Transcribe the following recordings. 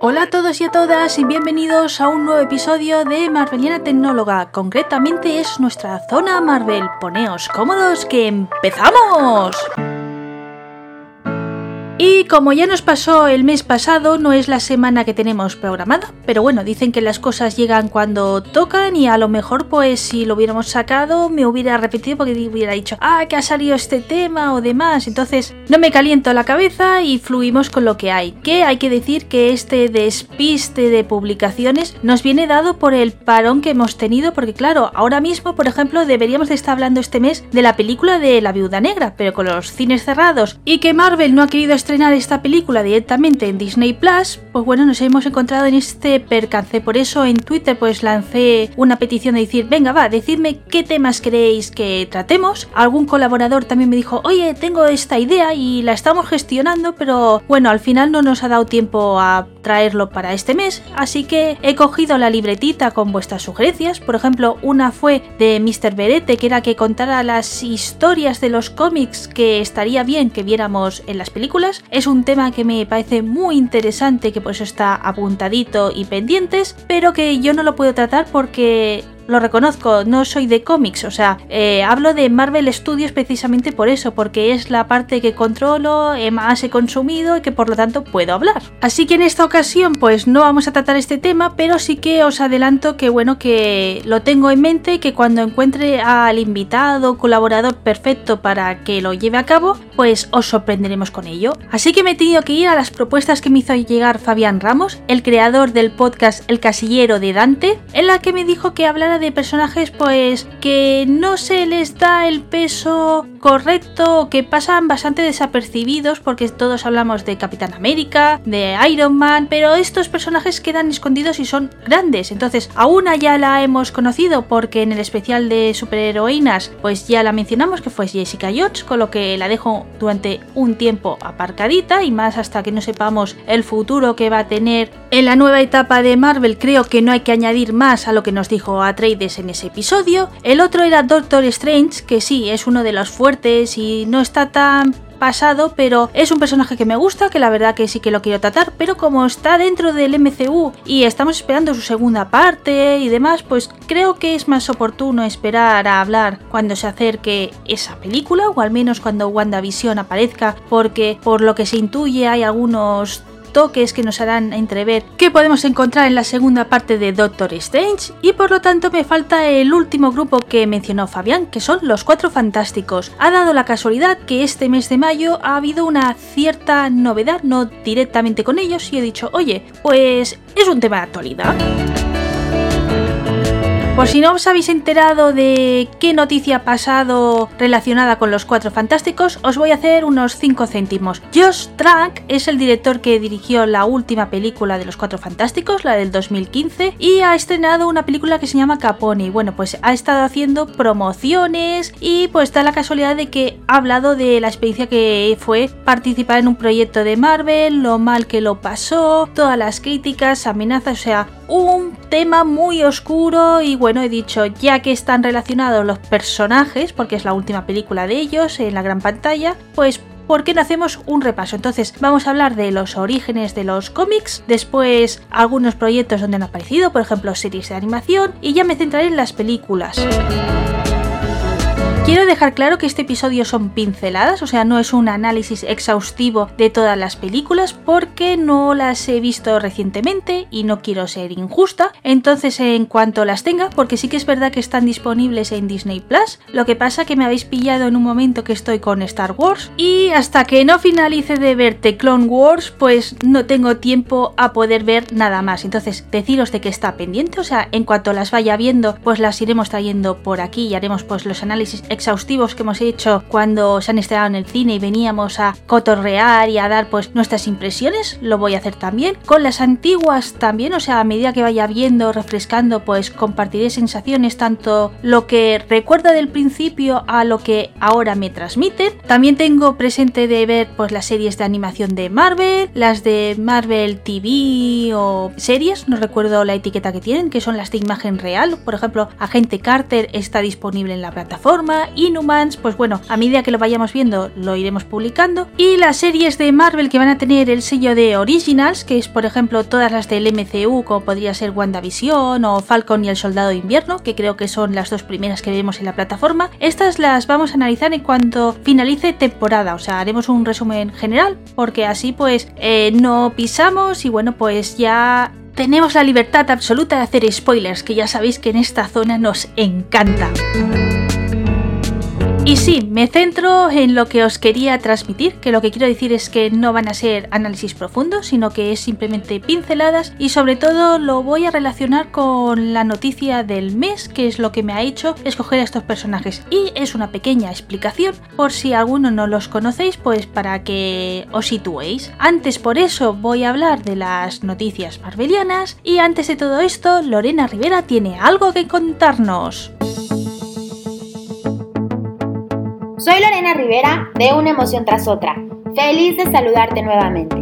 Hola a todos y a todas y bienvenidos a un nuevo episodio de Marveliana Tecnóloga. Concretamente es nuestra zona Marvel. Poneos cómodos que empezamos. Y como ya nos pasó el mes pasado, no es la semana que tenemos programada, pero bueno, dicen que las cosas llegan cuando tocan y a lo mejor pues si lo hubiéramos sacado me hubiera repetido porque hubiera dicho, ah, que ha salido este tema o demás, entonces no me caliento la cabeza y fluimos con lo que hay. Que hay que decir que este despiste de publicaciones nos viene dado por el parón que hemos tenido, porque claro, ahora mismo, por ejemplo, deberíamos de estar hablando este mes de la película de La Viuda Negra, pero con los cines cerrados y que Marvel no ha querido estrenar esta película directamente en Disney Plus, pues bueno, nos hemos encontrado en este percance. Por eso en Twitter pues lancé una petición de decir, venga, va, decidme qué temas queréis que tratemos. Algún colaborador también me dijo, oye, tengo esta idea y la estamos gestionando, pero bueno, al final no nos ha dado tiempo a traerlo para este mes, así que he cogido la libretita con vuestras sugerencias. Por ejemplo, una fue de Mr. Berete, que era que contara las historias de los cómics que estaría bien que viéramos en las películas. Es un tema que me parece muy interesante, que por eso está apuntadito y pendientes, pero que yo no lo puedo tratar porque lo reconozco, no soy de cómics, o sea, eh, hablo de Marvel Studios precisamente por eso, porque es la parte que controlo, eh, más he consumido y que por lo tanto puedo hablar. Así que en esta ocasión pues no vamos a tratar este tema, pero sí que os adelanto que bueno, que lo tengo en mente, que cuando encuentre al invitado, colaborador perfecto para que lo lleve a cabo, pues os sorprenderemos con ello. Así que me he tenido que ir a las propuestas que me hizo llegar Fabián Ramos, el creador del podcast El Casillero de Dante, en la que me dijo que hablara de personajes pues que no se les da el peso correcto que pasan bastante desapercibidos porque todos hablamos de Capitán América, de Iron Man, pero estos personajes quedan escondidos y son grandes. Entonces, a una ya la hemos conocido porque en el especial de superheroínas pues ya la mencionamos que fue Jessica Jones, con lo que la dejo durante un tiempo aparcadita y más hasta que no sepamos el futuro que va a tener en la nueva etapa de Marvel. Creo que no hay que añadir más a lo que nos dijo a en ese episodio. El otro era Doctor Strange, que sí, es uno de los fuertes y no está tan pasado, pero es un personaje que me gusta, que la verdad que sí que lo quiero tratar, pero como está dentro del MCU y estamos esperando su segunda parte y demás, pues creo que es más oportuno esperar a hablar cuando se acerque esa película, o al menos cuando WandaVision aparezca, porque por lo que se intuye hay algunos toques que nos harán entrever qué podemos encontrar en la segunda parte de Doctor Strange y por lo tanto me falta el último grupo que mencionó Fabián, que son los Cuatro Fantásticos. Ha dado la casualidad que este mes de mayo ha habido una cierta novedad, no directamente con ellos, y he dicho, oye, pues es un tema de actualidad. Por si no os habéis enterado de qué noticia ha pasado relacionada con los Cuatro Fantásticos, os voy a hacer unos 5 céntimos. Josh Trank es el director que dirigió la última película de los Cuatro Fantásticos, la del 2015, y ha estrenado una película que se llama Capone. Bueno, pues ha estado haciendo promociones y pues da la casualidad de que ha hablado de la experiencia que fue participar en un proyecto de Marvel, lo mal que lo pasó, todas las críticas, amenazas, o sea, un tema muy oscuro y bueno, he dicho, ya que están relacionados los personajes, porque es la última película de ellos en la gran pantalla, pues ¿por qué no hacemos un repaso? Entonces vamos a hablar de los orígenes de los cómics, después algunos proyectos donde han aparecido, por ejemplo series de animación, y ya me centraré en las películas. Quiero dejar claro que este episodio son pinceladas, o sea, no es un análisis exhaustivo de todas las películas porque no las he visto recientemente y no quiero ser injusta. Entonces, en cuanto las tenga, porque sí que es verdad que están disponibles en Disney Plus, lo que pasa que me habéis pillado en un momento que estoy con Star Wars y hasta que no finalice de ver The Clone Wars, pues no tengo tiempo a poder ver nada más. Entonces, deciros de que está pendiente, o sea, en cuanto las vaya viendo, pues las iremos trayendo por aquí y haremos pues los análisis exhaustivos que hemos hecho cuando se han estrenado en el cine y veníamos a cotorrear y a dar pues nuestras impresiones, lo voy a hacer también. Con las antiguas también, o sea, a medida que vaya viendo, refrescando, pues compartiré sensaciones, tanto lo que recuerdo del principio a lo que ahora me transmiten. También tengo presente de ver pues las series de animación de Marvel, las de Marvel TV o series, no recuerdo la etiqueta que tienen, que son las de imagen real. Por ejemplo, Agente Carter está disponible en la plataforma Inhumans, pues bueno, a medida que lo vayamos viendo lo iremos publicando. Y las series de Marvel que van a tener el sello de Originals, que es por ejemplo todas las del MCU, como podría ser WandaVision o Falcon y el Soldado de Invierno, que creo que son las dos primeras que vemos en la plataforma. Estas las vamos a analizar en cuanto finalice temporada, o sea, haremos un resumen general, porque así pues eh, no pisamos y bueno, pues ya tenemos la libertad absoluta de hacer spoilers, que ya sabéis que en esta zona nos encanta. Y sí, me centro en lo que os quería transmitir, que lo que quiero decir es que no van a ser análisis profundos, sino que es simplemente pinceladas y sobre todo lo voy a relacionar con la noticia del mes, que es lo que me ha hecho escoger a estos personajes. Y es una pequeña explicación, por si alguno no los conocéis, pues para que os situéis. Antes por eso voy a hablar de las noticias marvelianas y antes de todo esto, Lorena Rivera tiene algo que contarnos. Soy Lorena Rivera de Una emoción tras otra, feliz de saludarte nuevamente.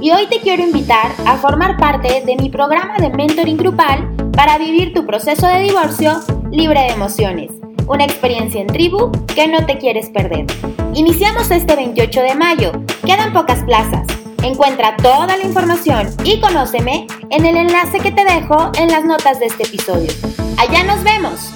Y hoy te quiero invitar a formar parte de mi programa de mentoring grupal para vivir tu proceso de divorcio libre de emociones. Una experiencia en tribu que no te quieres perder. Iniciamos este 28 de mayo. Quedan pocas plazas. Encuentra toda la información y conóceme en el enlace que te dejo en las notas de este episodio. Allá nos vemos.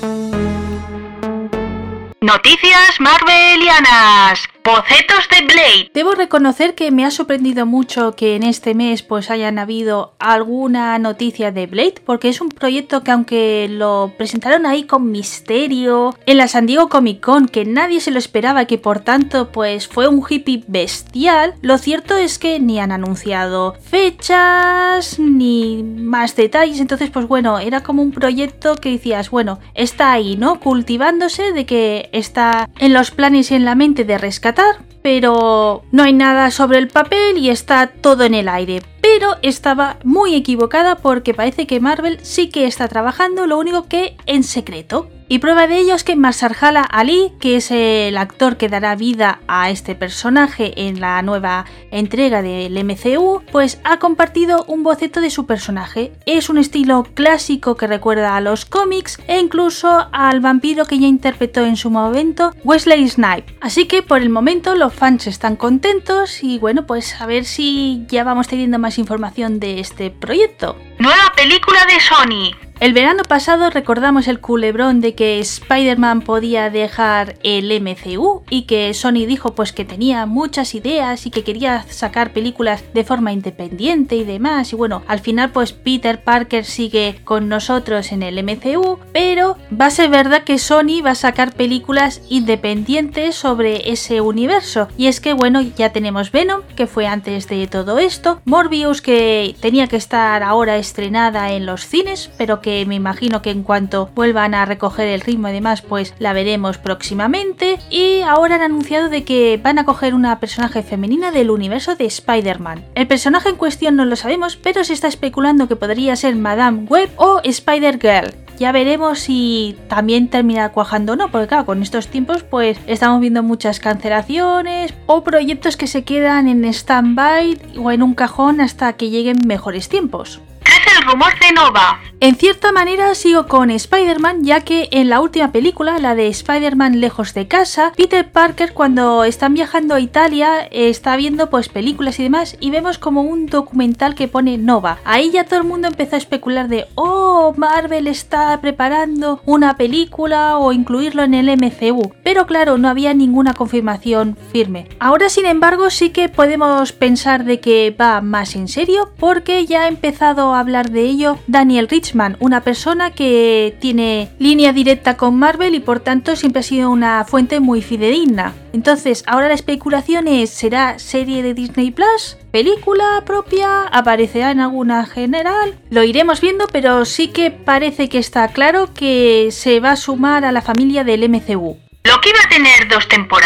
Noticias Marvelianas. Bocetos de Blade. Debo reconocer que me ha sorprendido mucho que en este mes pues hayan habido alguna noticia de Blade, porque es un proyecto que aunque lo presentaron ahí con misterio en la San Diego Comic Con, que nadie se lo esperaba, que por tanto pues fue un hippie bestial, lo cierto es que ni han anunciado fechas ni más detalles, entonces pues bueno, era como un proyecto que decías, bueno, está ahí, ¿no? Cultivándose de que está en los planes y en la mente de rescatar pero no hay nada sobre el papel y está todo en el aire. Pero estaba muy equivocada porque parece que Marvel sí que está trabajando, lo único que en secreto. Y prueba de ello es que Marsarhala Ali, que es el actor que dará vida a este personaje en la nueva entrega del MCU, pues ha compartido un boceto de su personaje. Es un estilo clásico que recuerda a los cómics e incluso al vampiro que ya interpretó en su momento Wesley Snipe. Así que por el momento los fans están contentos y bueno, pues a ver si ya vamos teniendo más información de este proyecto. Nueva película de Sony. El verano pasado recordamos el culebrón de que Spider-Man podía dejar el MCU y que Sony dijo pues que tenía muchas ideas y que quería sacar películas de forma independiente y demás. Y bueno, al final pues Peter Parker sigue con nosotros en el MCU, pero va a ser verdad que Sony va a sacar películas independientes sobre ese universo. Y es que bueno, ya tenemos Venom que fue antes de todo esto, Morbius que tenía que estar ahora estrenada en los cines, pero que me imagino que en cuanto vuelvan a recoger el ritmo y demás, pues la veremos próximamente. Y ahora han anunciado de que van a coger una personaje femenina del universo de Spider-Man. El personaje en cuestión no lo sabemos, pero se está especulando que podría ser Madame Web o Spider-Girl. Ya veremos si también termina cuajando o no, porque claro, con estos tiempos pues estamos viendo muchas cancelaciones o proyectos que se quedan en stand-by o en un cajón hasta que lleguen mejores tiempos rumor de Nova. En cierta manera sigo con Spider-Man, ya que en la última película, la de Spider-Man lejos de casa, Peter Parker cuando están viajando a Italia está viendo pues películas y demás y vemos como un documental que pone Nova. Ahí ya todo el mundo empezó a especular de, oh, Marvel está preparando una película o incluirlo en el MCU. Pero claro, no había ninguna confirmación firme. Ahora, sin embargo, sí que podemos pensar de que va más en serio porque ya ha empezado a hablar de ello Daniel Richman, una persona que tiene línea directa con Marvel y por tanto siempre ha sido una fuente muy fidedigna. Entonces, ahora la especulación es, ¿será serie de Disney Plus? ¿Película propia? ¿Aparecerá en alguna general? Lo iremos viendo, pero sí que parece que está claro que se va a sumar a la familia del MCU. ¿Lo que iba a tener dos temporadas?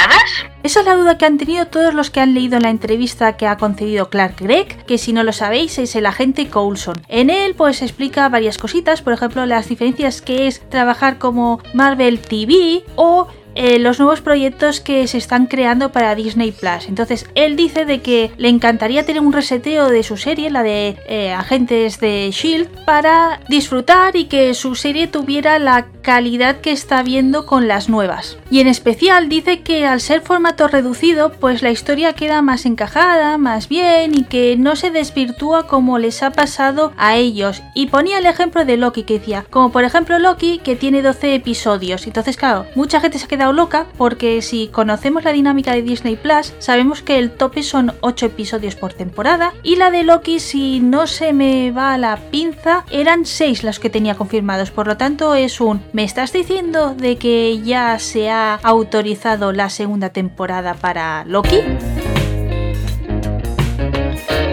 Esa es la duda que han tenido todos los que han leído la entrevista que ha concedido Clark Gregg, que si no lo sabéis es el agente Coulson. En él pues explica varias cositas, por ejemplo las diferencias que es trabajar como Marvel TV o eh, los nuevos proyectos que se están creando para Disney Plus. Entonces, él dice de que le encantaría tener un reseteo de su serie, la de eh, Agentes de Shield, para disfrutar y que su serie tuviera la calidad que está viendo con las nuevas. Y en especial dice que al ser formato reducido, pues la historia queda más encajada, más bien y que no se desvirtúa como les ha pasado a ellos. Y ponía el ejemplo de Loki que decía, como por ejemplo Loki que tiene 12 episodios. Entonces, claro, mucha gente se ha quedado loca porque si conocemos la dinámica de Disney Plus, sabemos que el tope son 8 episodios por temporada y la de Loki, si no se me va la pinza, eran 6 las que tenía confirmados. Por lo tanto, es un ¿me estás diciendo de que ya se ha autorizado la segunda temporada para Loki?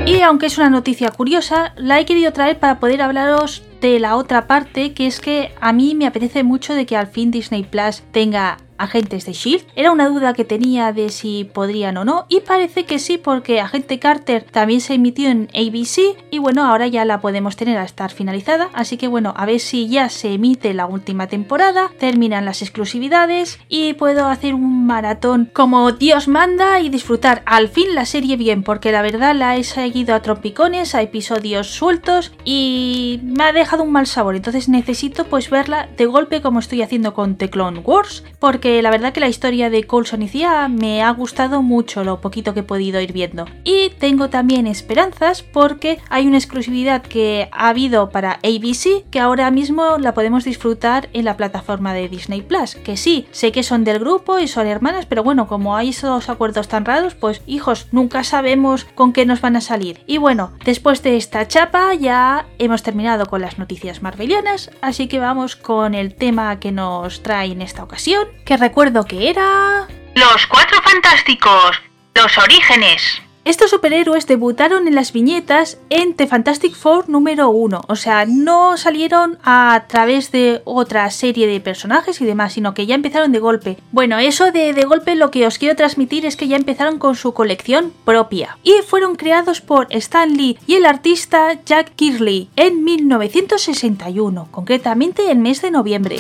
Y aunque es una noticia curiosa, la he querido traer para poder hablaros de la otra parte, que es que a mí me apetece mucho de que al fin Disney Plus tenga agentes de Shield. Era una duda que tenía de si podrían o no y parece que sí porque Agente Carter también se emitió en ABC y bueno, ahora ya la podemos tener a estar finalizada, así que bueno, a ver si ya se emite la última temporada, terminan las exclusividades y puedo hacer un maratón como Dios manda y disfrutar al fin la serie bien, porque la verdad la he seguido a trompicones, a episodios sueltos y me ha dejado un mal sabor, entonces necesito pues verla de golpe como estoy haciendo con The Clone Wars, porque la verdad que la historia de Coulson y Cia me ha gustado mucho lo poquito que he podido ir viendo. Y tengo también esperanzas porque hay una exclusividad que ha habido para ABC que ahora mismo la podemos disfrutar en la plataforma de Disney Plus. Que sí, sé que son del grupo y son hermanas, pero bueno, como hay esos acuerdos tan raros, pues hijos, nunca sabemos con qué nos van a salir. Y bueno, después de esta chapa ya hemos terminado con las noticias marvelianas, así que vamos con el tema que nos trae en esta ocasión, que recuerdo que era... Los Cuatro Fantásticos. Los Orígenes. Estos superhéroes debutaron en las viñetas en The Fantastic Four número 1, o sea, no salieron a través de otra serie de personajes y demás, sino que ya empezaron de golpe. Bueno, eso de de golpe lo que os quiero transmitir es que ya empezaron con su colección propia y fueron creados por Stan Lee y el artista Jack Kirley en 1961, concretamente el mes de noviembre.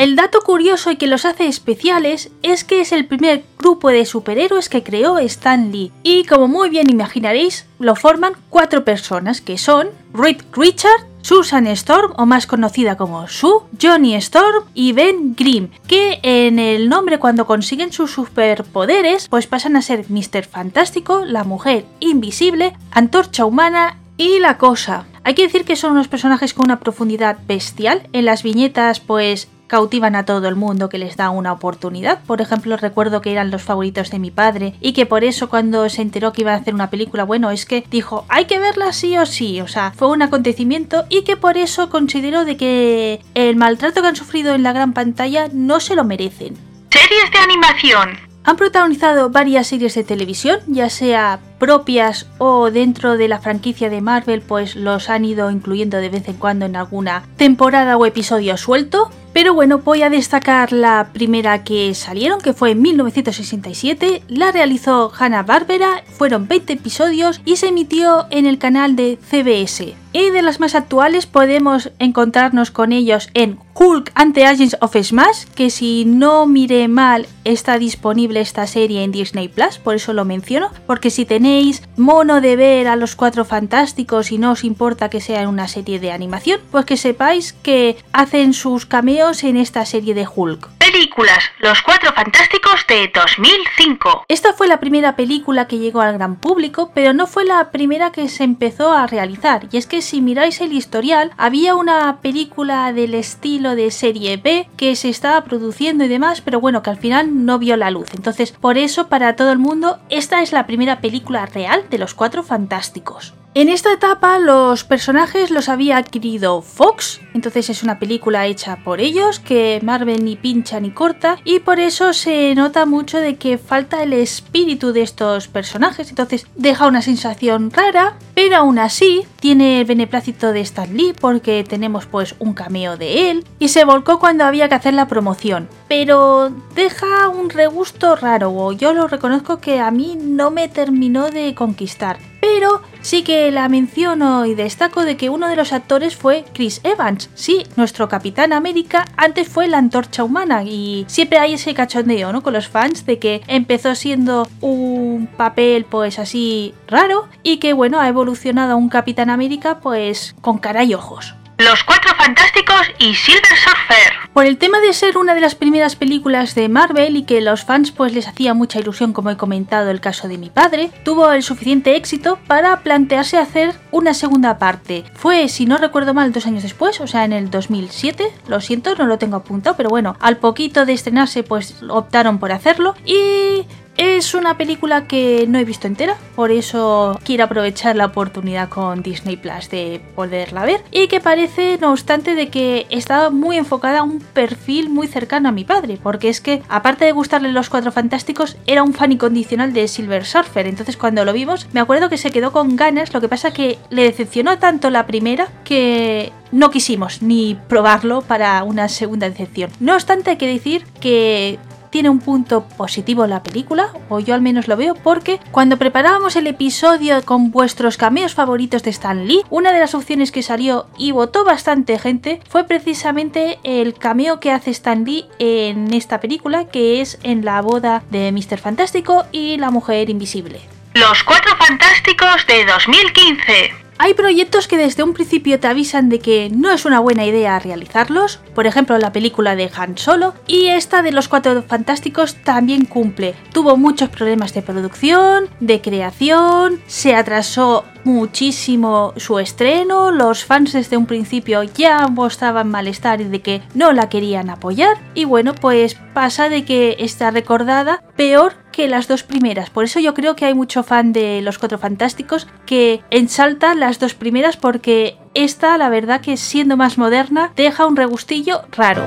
El dato curioso y que los hace especiales es que es el primer grupo de superhéroes que creó Stan Lee. Y como muy bien imaginaréis, lo forman cuatro personas que son Reed Richard, Susan Storm, o más conocida como Sue, Johnny Storm y Ben Grimm, que en el nombre cuando consiguen sus superpoderes, pues pasan a ser Mr. Fantástico, la mujer invisible, Antorcha Humana y la Cosa. Hay que decir que son unos personajes con una profundidad bestial. En las viñetas, pues cautivan a todo el mundo que les da una oportunidad. Por ejemplo, recuerdo que eran los favoritos de mi padre y que por eso cuando se enteró que iba a hacer una película, bueno, es que dijo, hay que verla sí o sí, o sea, fue un acontecimiento y que por eso considero de que el maltrato que han sufrido en la gran pantalla no se lo merecen. Series de animación. Han protagonizado varias series de televisión, ya sea propias o dentro de la franquicia de Marvel, pues los han ido incluyendo de vez en cuando en alguna temporada o episodio suelto. Pero bueno, voy a destacar la primera que salieron, que fue en 1967. La realizó Hanna Barbera, fueron 20 episodios y se emitió en el canal de CBS. Y de las más actuales podemos encontrarnos con ellos en Hulk ante Agents of Smash, que si no mire mal está disponible esta serie en Disney Plus, por eso lo menciono, porque si tenéis mono de ver a los cuatro fantásticos y no os importa que sea una serie de animación, pues que sepáis que hacen sus cameos en esta serie de Hulk. Películas Los Cuatro Fantásticos de 2005. Esta fue la primera película que llegó al gran público, pero no fue la primera que se empezó a realizar, y es que si miráis el historial, había una película del estilo de serie B que se estaba produciendo y demás, pero bueno, que al final no vio la luz. Entonces, por eso, para todo el mundo, esta es la primera película real de los Cuatro Fantásticos. En esta etapa los personajes los había adquirido Fox, entonces es una película hecha por ellos que Marvel ni pincha ni corta y por eso se nota mucho de que falta el espíritu de estos personajes, entonces deja una sensación rara, pero aún así tiene el beneplácito de Stan Lee porque tenemos pues un cameo de él y se volcó cuando había que hacer la promoción, pero deja un regusto raro o yo lo reconozco que a mí no me terminó de conquistar pero sí que la menciono y destaco de que uno de los actores fue Chris Evans. Sí, nuestro Capitán América antes fue la antorcha humana y siempre hay ese cachondeo, ¿no? Con los fans de que empezó siendo un papel pues así raro y que bueno, ha evolucionado a un Capitán América pues con cara y ojos. Los Cuatro Fantásticos y Silver Surfer. Por el tema de ser una de las primeras películas de Marvel y que los fans pues les hacía mucha ilusión como he comentado el caso de mi padre, tuvo el suficiente éxito para plantearse hacer una segunda parte. Fue, si no recuerdo mal, dos años después, o sea en el 2007, lo siento, no lo tengo apuntado, pero bueno, al poquito de estrenarse pues optaron por hacerlo y es una película que no he visto entera, por eso quiero aprovechar la oportunidad con Disney Plus de poderla ver y que parece, no obstante, de que estaba muy enfocada a un perfil muy cercano a mi padre, porque es que aparte de gustarle los Cuatro Fantásticos, era un fan incondicional de Silver Surfer, entonces cuando lo vimos me acuerdo que se quedó con ganas, lo que pasa que le decepcionó tanto la primera que no quisimos ni probarlo para una segunda decepción. No obstante, hay que decir que tiene un punto positivo la película, o yo al menos lo veo, porque cuando preparábamos el episodio con vuestros cameos favoritos de Stan Lee, una de las opciones que salió y votó bastante gente fue precisamente el cameo que hace Stan Lee en esta película, que es en la boda de Mr. Fantástico y la mujer invisible. Los Cuatro Fantásticos de 2015. Hay proyectos que desde un principio te avisan de que no es una buena idea realizarlos, por ejemplo la película de Han Solo, y esta de los Cuatro Fantásticos también cumple. Tuvo muchos problemas de producción, de creación, se atrasó muchísimo su estreno, los fans desde un principio ya mostraban malestar y de que no la querían apoyar, y bueno, pues pasa de que está recordada peor que las dos primeras. Por eso yo creo que hay mucho fan de Los Cuatro Fantásticos que ensalta las dos primeras porque esta, la verdad que siendo más moderna, deja un regustillo raro.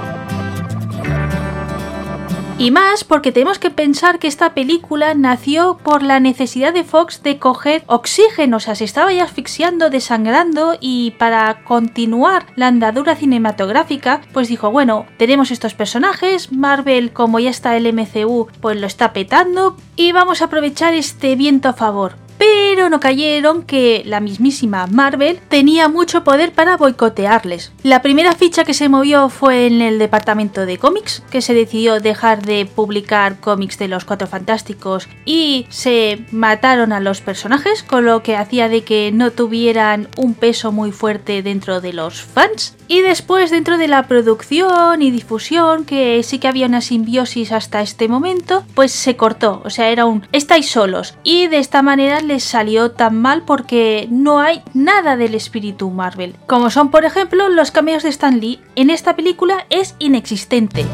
Y más porque tenemos que pensar que esta película nació por la necesidad de Fox de coger oxígeno, o sea, se estaba ya asfixiando, desangrando y para continuar la andadura cinematográfica, pues dijo, bueno, tenemos estos personajes, Marvel como ya está el MCU, pues lo está petando y vamos a aprovechar este viento a favor pero no cayeron que la mismísima Marvel tenía mucho poder para boicotearles. La primera ficha que se movió fue en el departamento de cómics, que se decidió dejar de publicar cómics de los Cuatro Fantásticos y se mataron a los personajes, con lo que hacía de que no tuvieran un peso muy fuerte dentro de los fans. Y después dentro de la producción y difusión, que sí que había una simbiosis hasta este momento, pues se cortó, o sea, era un estáis solos. Y de esta manera salió tan mal porque no hay nada del espíritu Marvel. Como son, por ejemplo, los cameos de Stan Lee, en esta película es inexistente.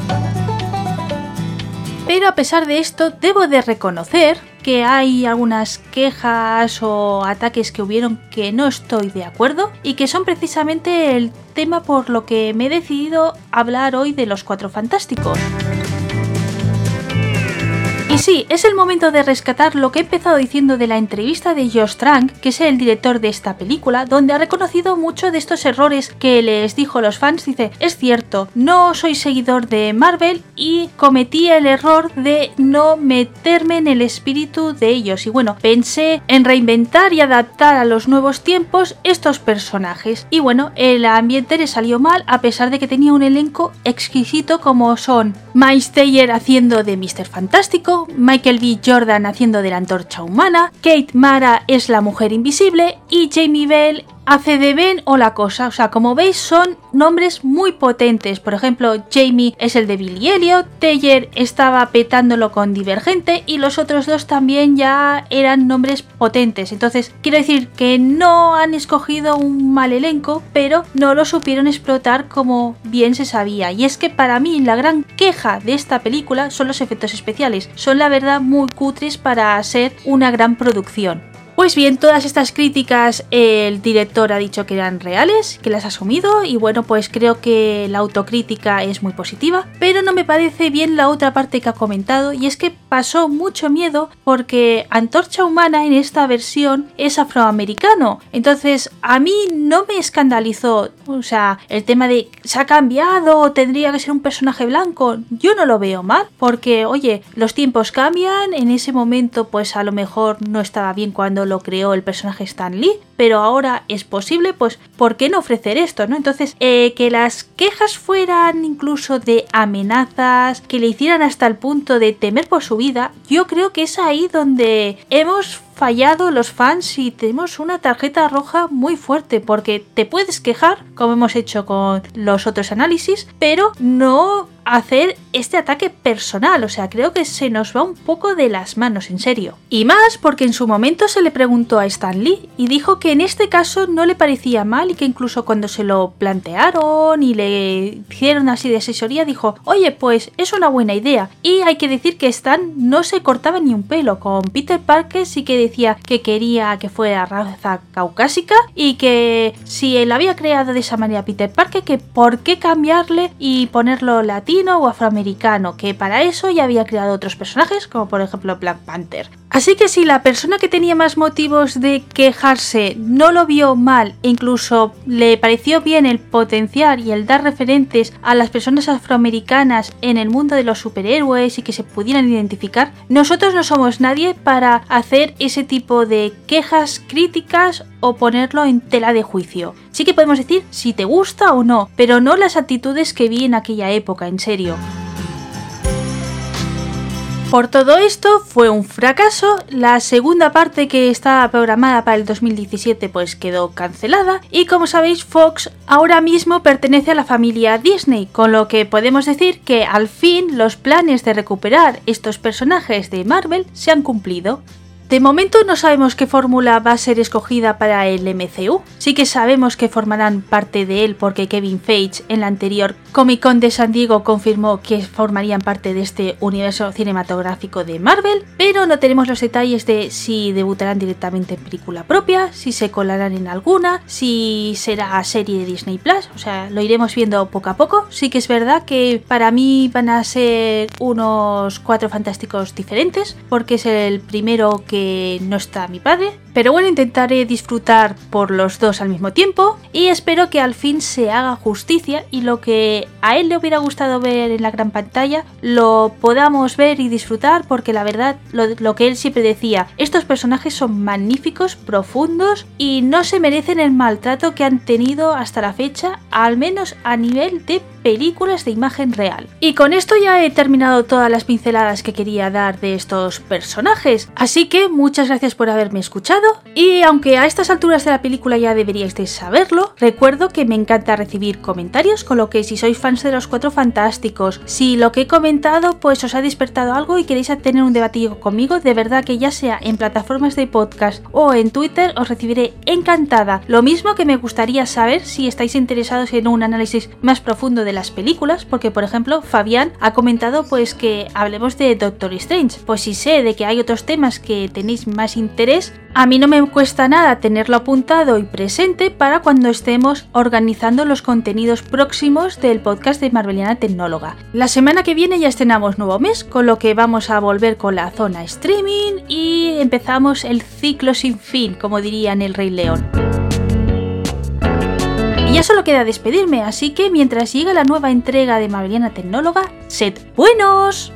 Pero a pesar de esto, debo de reconocer que hay algunas quejas o ataques que hubieron que no estoy de acuerdo y que son precisamente el tema por lo que me he decidido hablar hoy de los Cuatro Fantásticos. Y sí, es el momento de rescatar lo que he empezado diciendo de la entrevista de Josh Trank, que es el director de esta película, donde ha reconocido mucho de estos errores que les dijo los fans. Dice, es cierto, no soy seguidor de Marvel y cometí el error de no meterme en el espíritu de ellos. Y bueno, pensé en reinventar y adaptar a los nuevos tiempos estos personajes. Y bueno, el ambiente le salió mal a pesar de que tenía un elenco exquisito como son Miles Taylor haciendo de Mr. Fantástico, Michael B. Jordan haciendo de la antorcha humana, Kate Mara es la mujer invisible y Jamie Bell Ben o la cosa. O sea, como veis, son nombres muy potentes. Por ejemplo, Jamie es el de Billy Elliot, Taylor estaba petándolo con Divergente y los otros dos también ya eran nombres potentes. Entonces, quiero decir que no han escogido un mal elenco, pero no lo supieron explotar como bien se sabía. Y es que para mí la gran queja de esta película son los efectos especiales. Son la verdad muy cutres para ser una gran producción. Pues bien, todas estas críticas el director ha dicho que eran reales, que las ha asumido y bueno, pues creo que la autocrítica es muy positiva, pero no me parece bien la otra parte que ha comentado y es que pasó mucho miedo porque Antorcha Humana en esta versión es afroamericano, entonces a mí no me escandalizó, o sea, el tema de se ha cambiado, tendría que ser un personaje blanco, yo no lo veo mal porque oye, los tiempos cambian, en ese momento pues a lo mejor no estaba bien cuando lo creó el personaje Stan Lee, pero ahora es posible, pues ¿por qué no ofrecer esto? ¿no? Entonces, eh, que las quejas fueran incluso de amenazas, que le hicieran hasta el punto de temer por su vida, yo creo que es ahí donde hemos fallado los fans y tenemos una tarjeta roja muy fuerte porque te puedes quejar, como hemos hecho con los otros análisis, pero no hacer este ataque personal, o sea, creo que se nos va un poco de las manos, en serio. Y más porque en su momento se le preguntó a Stan Lee y dijo que en este caso no le parecía mal y que incluso cuando se lo plantearon y le hicieron así de asesoría dijo, oye, pues es una buena idea. Y hay que decir que Stan no se cortaba ni un pelo, con Peter Parker sí que decía que quería que fuera raza caucásica y que si él había creado de esa manera Peter Parker, que por qué cambiarle y ponerlo latino o afroamericano, que para eso ya había creado otros personajes, como por ejemplo Black Panther. Así que si la persona que tenía más motivos de quejarse no lo vio mal incluso le pareció bien el potenciar y el dar referentes a las personas afroamericanas en el mundo de los superhéroes y que se pudieran identificar, nosotros no somos nadie para hacer ese tipo de quejas, críticas o ponerlo en tela de juicio. Sí que podemos decir si te gusta o no, pero no las actitudes que vi en aquella época, en serio. Por todo esto fue un fracaso, la segunda parte que estaba programada para el 2017 pues quedó cancelada y como sabéis Fox ahora mismo pertenece a la familia Disney, con lo que podemos decir que al fin los planes de recuperar estos personajes de Marvel se han cumplido. De momento no sabemos qué fórmula va a ser escogida para el MCU. Sí que sabemos que formarán parte de él porque Kevin Feige en la anterior Comic Con de San Diego confirmó que formarían parte de este universo cinematográfico de Marvel, pero no tenemos los detalles de si debutarán directamente en película propia, si se colarán en alguna, si será serie de Disney Plus, o sea, lo iremos viendo poco a poco. Sí que es verdad que para mí van a ser unos cuatro fantásticos diferentes, porque es el primero que no está mi padre, pero bueno, intentaré disfrutar por los dos al mismo tiempo y espero que al fin se haga justicia y lo que a él le hubiera gustado ver en la gran pantalla lo podamos ver y disfrutar porque la verdad lo, lo que él siempre decía, estos personajes son magníficos, profundos y no se merecen el maltrato que han tenido hasta la fecha, al menos a nivel de películas de imagen real. Y con esto ya he terminado todas las pinceladas que quería dar de estos personajes, así que muchas gracias por haberme escuchado y aunque a estas alturas de la película ya deberíais de saberlo, recuerdo que me encanta recibir comentarios, con lo que si sois fans de los Cuatro Fantásticos, si lo que he comentado pues os ha despertado algo y queréis tener un debatillo conmigo, de verdad que ya sea en plataformas de podcast o en Twitter os recibiré encantada. Lo mismo que me gustaría saber si estáis interesados en un análisis más profundo de las películas, porque por ejemplo Fabián ha comentado pues que hablemos de Doctor Strange, pues si sé de que hay otros temas que tenéis más interés, a mí no me cuesta nada tenerlo apuntado y presente para cuando estemos organizando los contenidos próximos del podcast de Marveliana Tecnóloga. La semana que viene ya estrenamos nuevo mes, con lo que vamos a volver con la zona streaming y empezamos el ciclo sin fin, como dirían el Rey León. Y ya solo queda despedirme, así que mientras llega la nueva entrega de Marveliana Tecnóloga, sed buenos.